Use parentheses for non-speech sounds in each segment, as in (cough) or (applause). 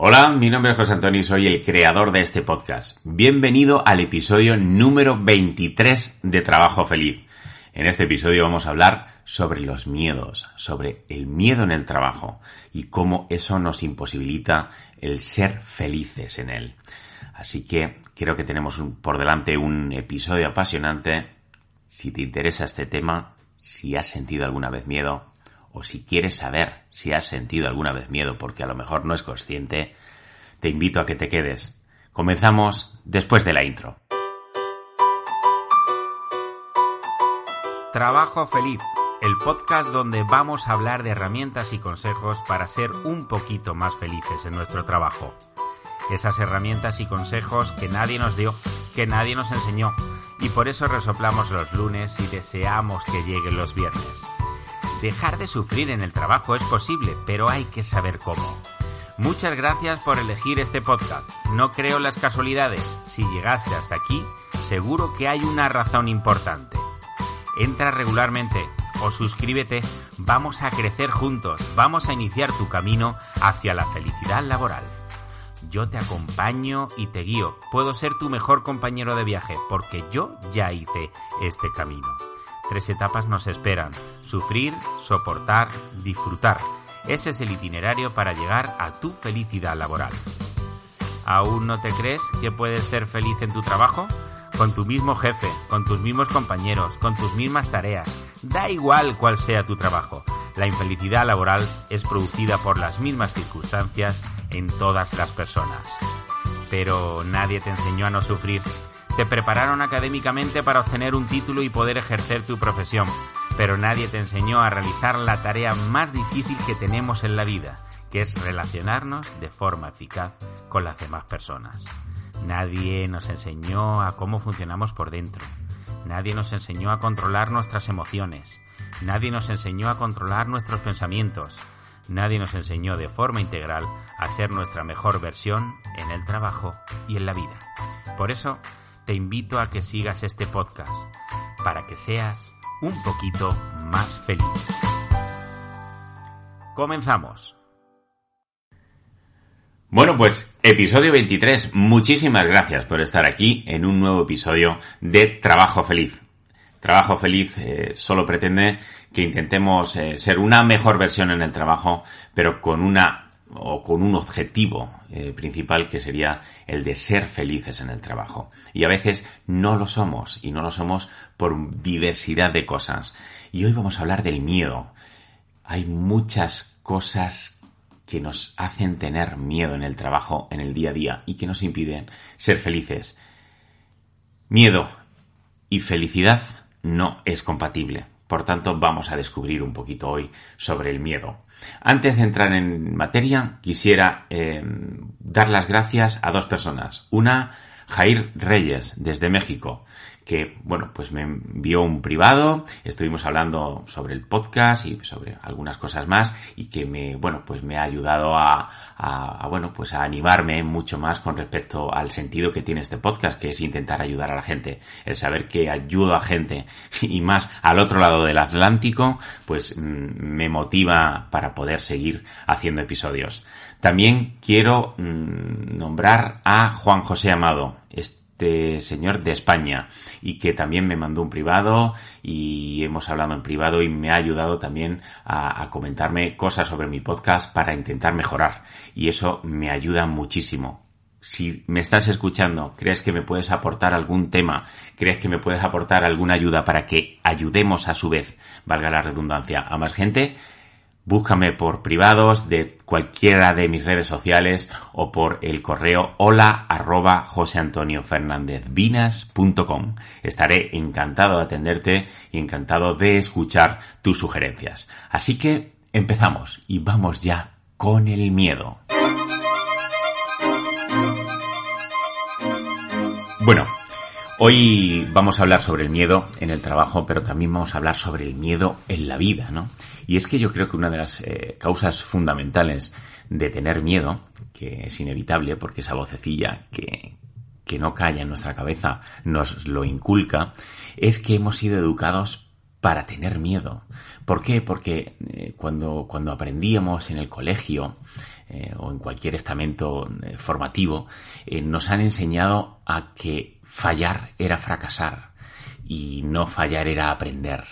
Hola, mi nombre es José Antonio y soy el creador de este podcast. Bienvenido al episodio número 23 de Trabajo Feliz. En este episodio vamos a hablar sobre los miedos, sobre el miedo en el trabajo y cómo eso nos imposibilita el ser felices en él. Así que creo que tenemos por delante un episodio apasionante. Si te interesa este tema, si has sentido alguna vez miedo, o si quieres saber si has sentido alguna vez miedo porque a lo mejor no es consciente, te invito a que te quedes. Comenzamos después de la intro. Trabajo Feliz, el podcast donde vamos a hablar de herramientas y consejos para ser un poquito más felices en nuestro trabajo. Esas herramientas y consejos que nadie nos dio, que nadie nos enseñó, y por eso resoplamos los lunes y deseamos que lleguen los viernes. Dejar de sufrir en el trabajo es posible, pero hay que saber cómo. Muchas gracias por elegir este podcast. No creo las casualidades. Si llegaste hasta aquí, seguro que hay una razón importante. Entra regularmente o suscríbete. Vamos a crecer juntos. Vamos a iniciar tu camino hacia la felicidad laboral. Yo te acompaño y te guío. Puedo ser tu mejor compañero de viaje porque yo ya hice este camino. Tres etapas nos esperan. Sufrir, soportar, disfrutar. Ese es el itinerario para llegar a tu felicidad laboral. ¿Aún no te crees que puedes ser feliz en tu trabajo? Con tu mismo jefe, con tus mismos compañeros, con tus mismas tareas. Da igual cuál sea tu trabajo. La infelicidad laboral es producida por las mismas circunstancias en todas las personas. Pero nadie te enseñó a no sufrir te prepararon académicamente para obtener un título y poder ejercer tu profesión, pero nadie te enseñó a realizar la tarea más difícil que tenemos en la vida, que es relacionarnos de forma eficaz con las demás personas. Nadie nos enseñó a cómo funcionamos por dentro. Nadie nos enseñó a controlar nuestras emociones. Nadie nos enseñó a controlar nuestros pensamientos. Nadie nos enseñó de forma integral a ser nuestra mejor versión en el trabajo y en la vida. Por eso, te invito a que sigas este podcast para que seas un poquito más feliz. Comenzamos. Bueno, pues episodio 23. Muchísimas gracias por estar aquí en un nuevo episodio de Trabajo Feliz. Trabajo Feliz eh, solo pretende que intentemos eh, ser una mejor versión en el trabajo, pero con una o con un objetivo eh, principal que sería el de ser felices en el trabajo. Y a veces no lo somos, y no lo somos por diversidad de cosas. Y hoy vamos a hablar del miedo. Hay muchas cosas que nos hacen tener miedo en el trabajo, en el día a día, y que nos impiden ser felices. Miedo y felicidad no es compatible. Por tanto, vamos a descubrir un poquito hoy sobre el miedo. Antes de entrar en materia, quisiera eh, dar las gracias a dos personas. Una, Jair Reyes, desde México, que, bueno, pues me envió un privado, estuvimos hablando sobre el podcast y sobre algunas cosas más y que me, bueno, pues me ha ayudado a, a, bueno, pues a animarme mucho más con respecto al sentido que tiene este podcast, que es intentar ayudar a la gente, el saber que ayudo a gente (laughs) y más al otro lado del Atlántico, pues mm, me motiva para poder seguir haciendo episodios. También quiero mm, nombrar a Juan José Amado, este señor de España y que también me mandó un privado y hemos hablado en privado y me ha ayudado también a, a comentarme cosas sobre mi podcast para intentar mejorar y eso me ayuda muchísimo. Si me estás escuchando, crees que me puedes aportar algún tema, crees que me puedes aportar alguna ayuda para que ayudemos a su vez, valga la redundancia, a más gente, Búscame por privados de cualquiera de mis redes sociales o por el correo hola arroba joseantoniofernandezvinas.com. Estaré encantado de atenderte y encantado de escuchar tus sugerencias. Así que empezamos y vamos ya con el miedo. Bueno, Hoy vamos a hablar sobre el miedo en el trabajo, pero también vamos a hablar sobre el miedo en la vida, ¿no? Y es que yo creo que una de las eh, causas fundamentales de tener miedo, que es inevitable porque esa vocecilla que, que no calla en nuestra cabeza nos lo inculca, es que hemos sido educados para tener miedo. ¿Por qué? Porque eh, cuando, cuando aprendíamos en el colegio, eh, o en cualquier estamento formativo, nos han enseñado a que fallar era fracasar y no fallar era aprender.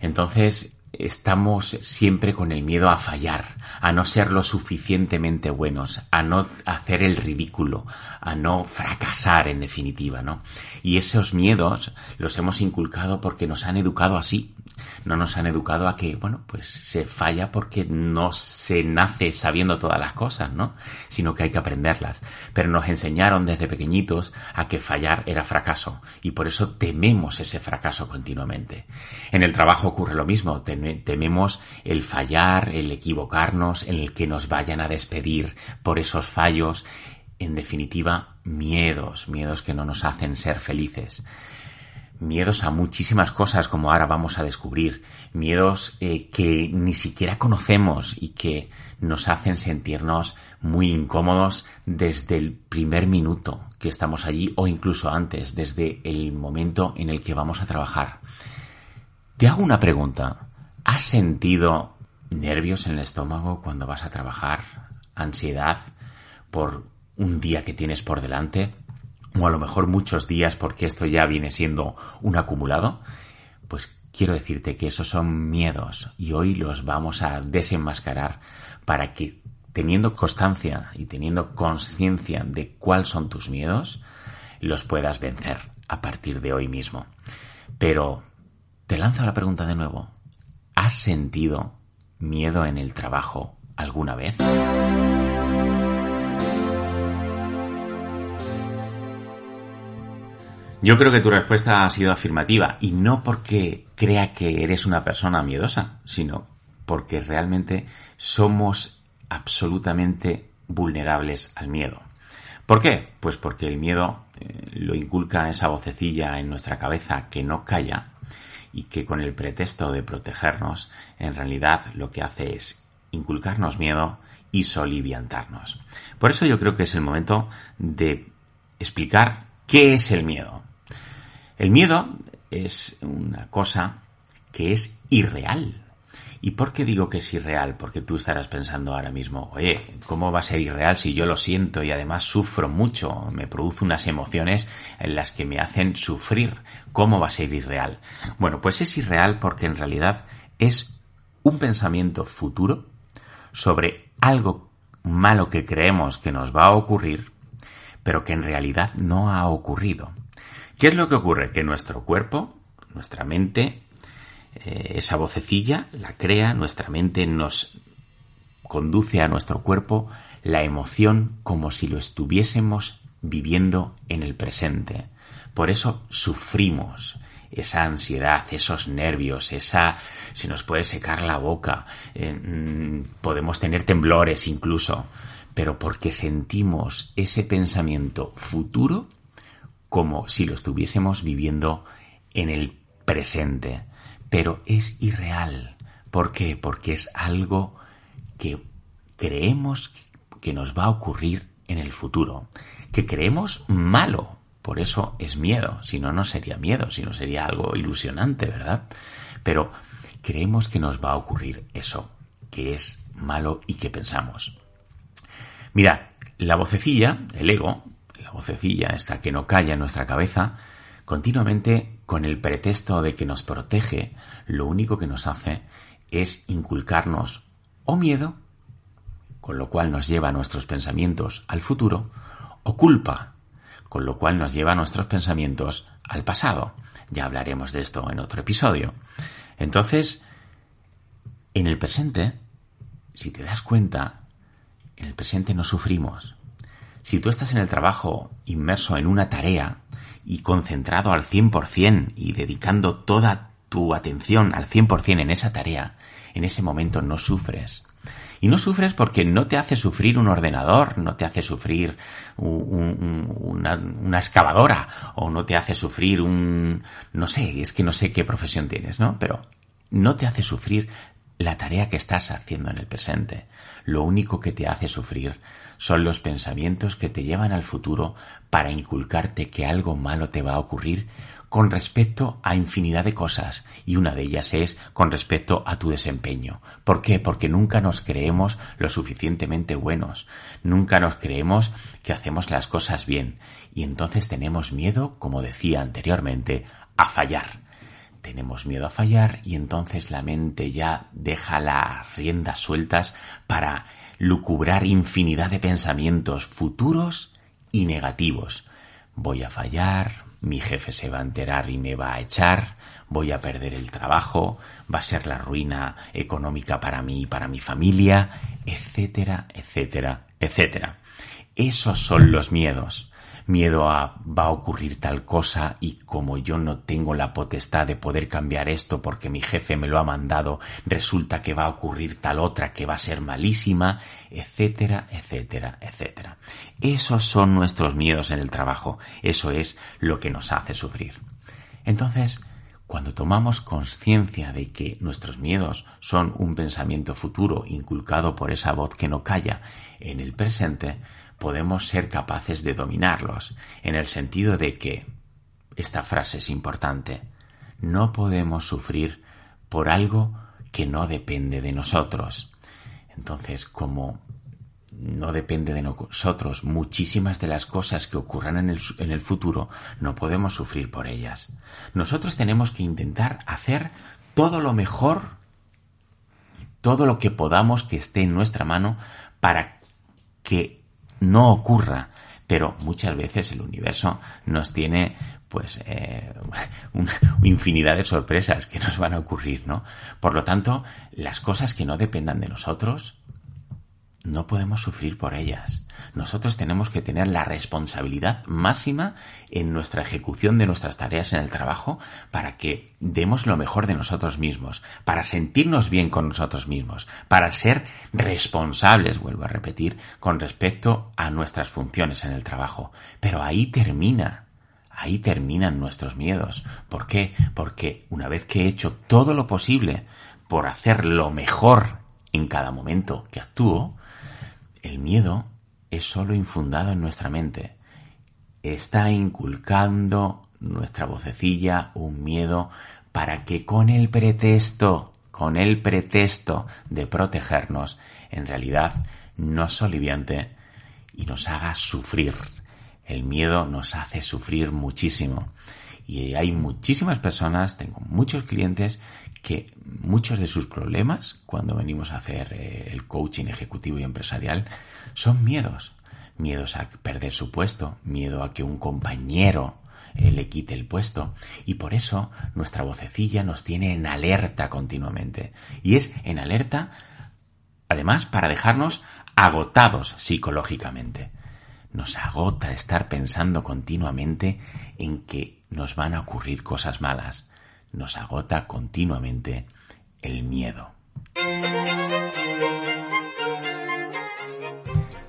Entonces, estamos siempre con el miedo a fallar, a no ser lo suficientemente buenos, a no hacer el ridículo, a no fracasar en definitiva, ¿no? Y esos miedos los hemos inculcado porque nos han educado así, no nos han educado a que, bueno, pues se falla porque no se nace sabiendo todas las cosas, ¿no? Sino que hay que aprenderlas. Pero nos enseñaron desde pequeñitos a que fallar era fracaso y por eso tememos ese fracaso continuamente. En el trabajo ocurre lo mismo, tememos el fallar, el equivocarnos, en el que nos vayan a despedir por esos fallos. En definitiva, miedos, miedos que no nos hacen ser felices miedos a muchísimas cosas como ahora vamos a descubrir, miedos eh, que ni siquiera conocemos y que nos hacen sentirnos muy incómodos desde el primer minuto que estamos allí o incluso antes, desde el momento en el que vamos a trabajar. Te hago una pregunta. ¿Has sentido nervios en el estómago cuando vas a trabajar? ¿Ansiedad por un día que tienes por delante? O a lo mejor muchos días porque esto ya viene siendo un acumulado, pues quiero decirte que esos son miedos y hoy los vamos a desenmascarar para que teniendo constancia y teniendo conciencia de cuáles son tus miedos, los puedas vencer a partir de hoy mismo. Pero te lanzo la pregunta de nuevo. ¿Has sentido miedo en el trabajo alguna vez? Yo creo que tu respuesta ha sido afirmativa y no porque crea que eres una persona miedosa, sino porque realmente somos absolutamente vulnerables al miedo. ¿Por qué? Pues porque el miedo eh, lo inculca esa vocecilla en nuestra cabeza que no calla y que con el pretexto de protegernos, en realidad lo que hace es inculcarnos miedo y soliviantarnos. Por eso yo creo que es el momento de explicar qué es el miedo. El miedo es una cosa que es irreal. ¿Y por qué digo que es irreal? Porque tú estarás pensando ahora mismo, oye, ¿cómo va a ser irreal si yo lo siento y además sufro mucho? Me produce unas emociones en las que me hacen sufrir. ¿Cómo va a ser irreal? Bueno, pues es irreal porque en realidad es un pensamiento futuro sobre algo malo que creemos que nos va a ocurrir, pero que en realidad no ha ocurrido. ¿Qué es lo que ocurre? Que nuestro cuerpo, nuestra mente, eh, esa vocecilla la crea, nuestra mente nos conduce a nuestro cuerpo la emoción como si lo estuviésemos viviendo en el presente. Por eso sufrimos esa ansiedad, esos nervios, esa se nos puede secar la boca, eh, mm, podemos tener temblores incluso, pero porque sentimos ese pensamiento futuro como si lo estuviésemos viviendo en el presente. Pero es irreal. ¿Por qué? Porque es algo que creemos que nos va a ocurrir en el futuro, que creemos malo. Por eso es miedo. Si no, no sería miedo, sino sería algo ilusionante, ¿verdad? Pero creemos que nos va a ocurrir eso, que es malo y que pensamos. Mirad, la vocecilla, el ego, vocecilla, esta que no calla en nuestra cabeza, continuamente con el pretexto de que nos protege, lo único que nos hace es inculcarnos o miedo, con lo cual nos lleva nuestros pensamientos al futuro, o culpa, con lo cual nos lleva nuestros pensamientos al pasado. Ya hablaremos de esto en otro episodio. Entonces, en el presente, si te das cuenta, en el presente no sufrimos, si tú estás en el trabajo inmerso en una tarea y concentrado al 100% y dedicando toda tu atención al 100% en esa tarea, en ese momento no sufres. Y no sufres porque no te hace sufrir un ordenador, no te hace sufrir una, una, excavadora o no te hace sufrir un... no sé, es que no sé qué profesión tienes, ¿no? Pero no te hace sufrir la tarea que estás haciendo en el presente. Lo único que te hace sufrir son los pensamientos que te llevan al futuro para inculcarte que algo malo te va a ocurrir con respecto a infinidad de cosas y una de ellas es con respecto a tu desempeño. ¿Por qué? Porque nunca nos creemos lo suficientemente buenos, nunca nos creemos que hacemos las cosas bien y entonces tenemos miedo, como decía anteriormente, a fallar. Tenemos miedo a fallar y entonces la mente ya deja las riendas sueltas para lucubrar infinidad de pensamientos futuros y negativos. Voy a fallar, mi jefe se va a enterar y me va a echar, voy a perder el trabajo, va a ser la ruina económica para mí y para mi familia, etcétera, etcétera, etcétera. Esos son los miedos miedo a va a ocurrir tal cosa y como yo no tengo la potestad de poder cambiar esto porque mi jefe me lo ha mandado, resulta que va a ocurrir tal otra que va a ser malísima, etcétera, etcétera, etcétera. Esos son nuestros miedos en el trabajo, eso es lo que nos hace sufrir. Entonces, cuando tomamos conciencia de que nuestros miedos son un pensamiento futuro inculcado por esa voz que no calla en el presente, podemos ser capaces de dominarlos, en el sentido de que, esta frase es importante, no podemos sufrir por algo que no depende de nosotros. Entonces, como no depende de nosotros muchísimas de las cosas que ocurran en el, en el, futuro, no podemos sufrir por ellas. Nosotros tenemos que intentar hacer todo lo mejor, todo lo que podamos que esté en nuestra mano para que no ocurra. Pero muchas veces el universo nos tiene pues eh, (laughs) una infinidad de sorpresas que nos van a ocurrir, ¿no? Por lo tanto, las cosas que no dependan de nosotros, no podemos sufrir por ellas. Nosotros tenemos que tener la responsabilidad máxima en nuestra ejecución de nuestras tareas en el trabajo para que demos lo mejor de nosotros mismos, para sentirnos bien con nosotros mismos, para ser responsables, vuelvo a repetir, con respecto a nuestras funciones en el trabajo. Pero ahí termina. Ahí terminan nuestros miedos. ¿Por qué? Porque una vez que he hecho todo lo posible por hacer lo mejor en cada momento que actúo, el miedo es solo infundado en nuestra mente. Está inculcando nuestra vocecilla un miedo para que con el pretexto, con el pretexto de protegernos, en realidad nos soliviante y nos haga sufrir. El miedo nos hace sufrir muchísimo. Y hay muchísimas personas, tengo muchos clientes que muchos de sus problemas cuando venimos a hacer eh, el coaching ejecutivo y empresarial son miedos. Miedos a perder su puesto, miedo a que un compañero eh, le quite el puesto. Y por eso nuestra vocecilla nos tiene en alerta continuamente. Y es en alerta, además, para dejarnos agotados psicológicamente. Nos agota estar pensando continuamente en que nos van a ocurrir cosas malas nos agota continuamente el miedo.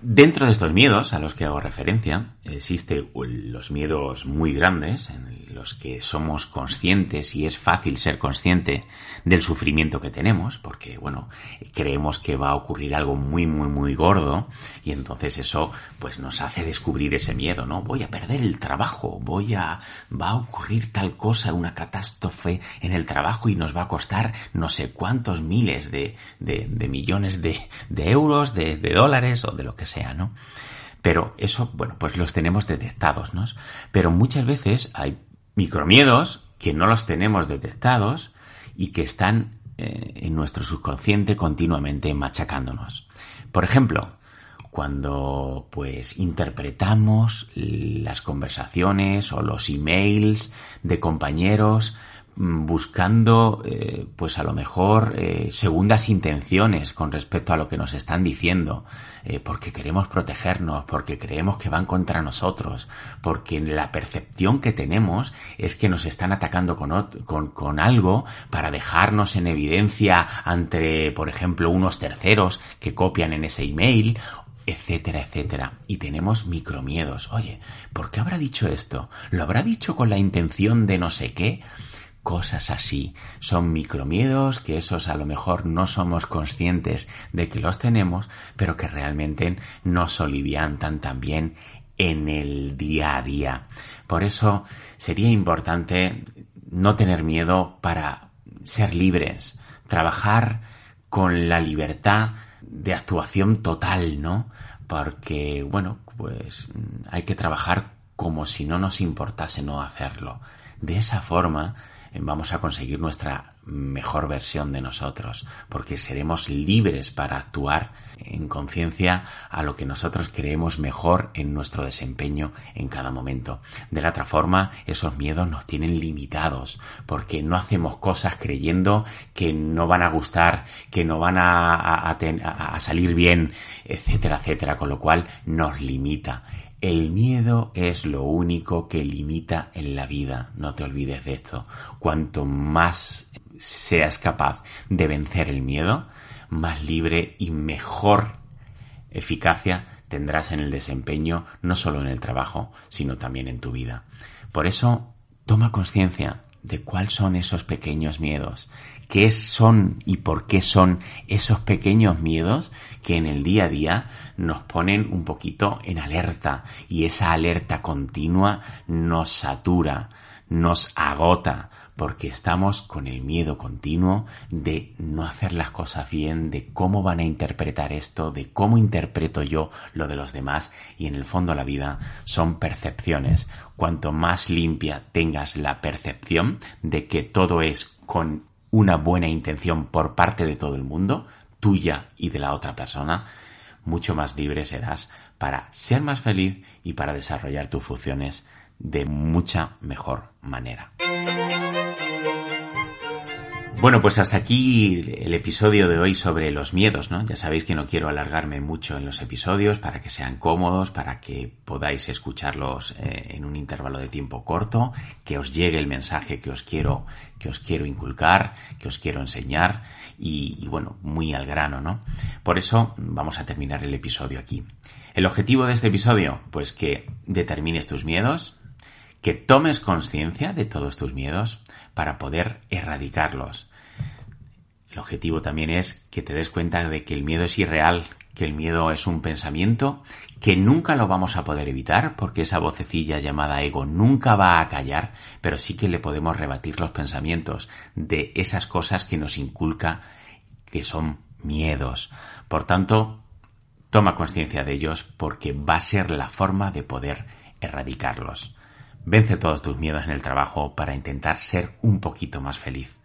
Dentro de estos miedos a los que hago referencia, existen los miedos muy grandes, en los que somos conscientes y es fácil ser consciente del sufrimiento que tenemos, porque, bueno, creemos que va a ocurrir algo muy, muy, muy gordo, y entonces eso, pues nos hace descubrir ese miedo, ¿no? Voy a perder el trabajo, voy a, va a ocurrir tal cosa, una catástrofe en el trabajo y nos va a costar no sé cuántos miles de, de, millones de, de euros, de, de dólares o de lo que sea ¿no? Pero eso, bueno, pues los tenemos detectados, ¿no? Pero muchas veces hay micromiedos que no los tenemos detectados y que están eh, en nuestro subconsciente continuamente machacándonos. Por ejemplo, cuando pues interpretamos las conversaciones o los emails de compañeros buscando eh, pues a lo mejor eh, segundas intenciones con respecto a lo que nos están diciendo eh, porque queremos protegernos porque creemos que van contra nosotros porque la percepción que tenemos es que nos están atacando con, con, con algo para dejarnos en evidencia ante por ejemplo unos terceros que copian en ese email etcétera, etcétera. Y tenemos micromiedos. Oye, ¿por qué habrá dicho esto? ¿Lo habrá dicho con la intención de no sé qué? Cosas así. Son micromiedos que esos a lo mejor no somos conscientes de que los tenemos, pero que realmente nos soliviantan también en el día a día. Por eso sería importante no tener miedo para ser libres, trabajar con la libertad de actuación total, ¿no? Porque, bueno, pues hay que trabajar como si no nos importase no hacerlo. De esa forma vamos a conseguir nuestra mejor versión de nosotros, porque seremos libres para actuar en conciencia a lo que nosotros creemos mejor en nuestro desempeño en cada momento. De la otra forma, esos miedos nos tienen limitados, porque no hacemos cosas creyendo que no van a gustar, que no van a, a salir bien, etcétera, etcétera, con lo cual nos limita. El miedo es lo único que limita en la vida, no te olvides de esto. Cuanto más seas capaz de vencer el miedo, más libre y mejor eficacia tendrás en el desempeño, no solo en el trabajo, sino también en tu vida. Por eso, toma conciencia de cuáles son esos pequeños miedos, qué son y por qué son esos pequeños miedos que en el día a día nos ponen un poquito en alerta. Y esa alerta continua nos satura, nos agota, porque estamos con el miedo continuo de no hacer las cosas bien, de cómo van a interpretar esto, de cómo interpreto yo lo de los demás y en el fondo la vida son percepciones. Cuanto más limpia tengas la percepción de que todo es con una buena intención por parte de todo el mundo, tuya y de la otra persona, mucho más libre serás para ser más feliz y para desarrollar tus funciones de mucha mejor manera. Bueno, pues hasta aquí el episodio de hoy sobre los miedos, ¿no? Ya sabéis que no quiero alargarme mucho en los episodios para que sean cómodos, para que podáis escucharlos eh, en un intervalo de tiempo corto, que os llegue el mensaje que os quiero, que os quiero inculcar, que os quiero enseñar y, y bueno, muy al grano, ¿no? Por eso vamos a terminar el episodio aquí. El objetivo de este episodio, pues que determines tus miedos, que tomes conciencia de todos tus miedos para poder erradicarlos. El objetivo también es que te des cuenta de que el miedo es irreal, que el miedo es un pensamiento, que nunca lo vamos a poder evitar porque esa vocecilla llamada ego nunca va a callar, pero sí que le podemos rebatir los pensamientos de esas cosas que nos inculca que son miedos. Por tanto, toma conciencia de ellos porque va a ser la forma de poder erradicarlos. Vence todos tus miedos en el trabajo para intentar ser un poquito más feliz.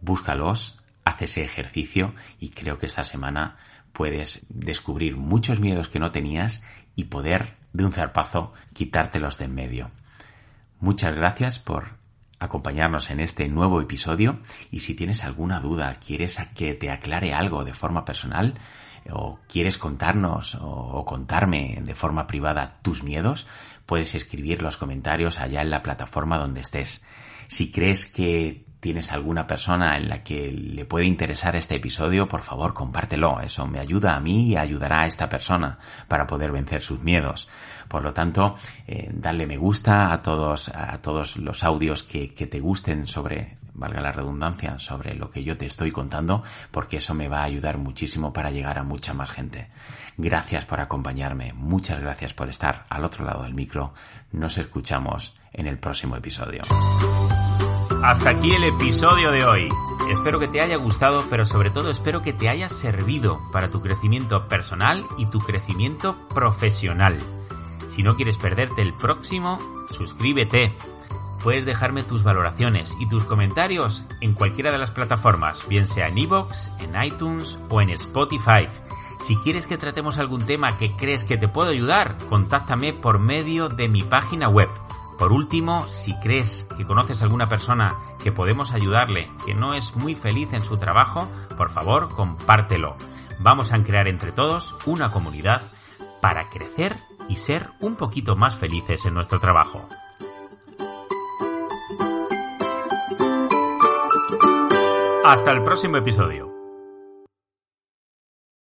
Búscalos, haz ese ejercicio y creo que esta semana puedes descubrir muchos miedos que no tenías y poder de un zarpazo quitártelos de en medio. Muchas gracias por acompañarnos en este nuevo episodio y si tienes alguna duda, quieres que te aclare algo de forma personal o quieres contarnos o contarme de forma privada tus miedos, puedes escribir los comentarios allá en la plataforma donde estés. Si crees que tienes alguna persona en la que le puede interesar este episodio, por favor compártelo. Eso me ayuda a mí y ayudará a esta persona para poder vencer sus miedos. Por lo tanto, eh, dale me gusta a todos, a todos los audios que, que te gusten sobre, valga la redundancia, sobre lo que yo te estoy contando, porque eso me va a ayudar muchísimo para llegar a mucha más gente. Gracias por acompañarme, muchas gracias por estar al otro lado del micro. Nos escuchamos en el próximo episodio. Hasta aquí el episodio de hoy. Espero que te haya gustado, pero sobre todo espero que te haya servido para tu crecimiento personal y tu crecimiento profesional. Si no quieres perderte el próximo, suscríbete. Puedes dejarme tus valoraciones y tus comentarios en cualquiera de las plataformas, bien sea en iVoox, en iTunes o en Spotify. Si quieres que tratemos algún tema que crees que te puedo ayudar, contáctame por medio de mi página web por último, si crees que conoces a alguna persona que podemos ayudarle, que no es muy feliz en su trabajo, por favor, compártelo. Vamos a crear entre todos una comunidad para crecer y ser un poquito más felices en nuestro trabajo. Hasta el próximo episodio.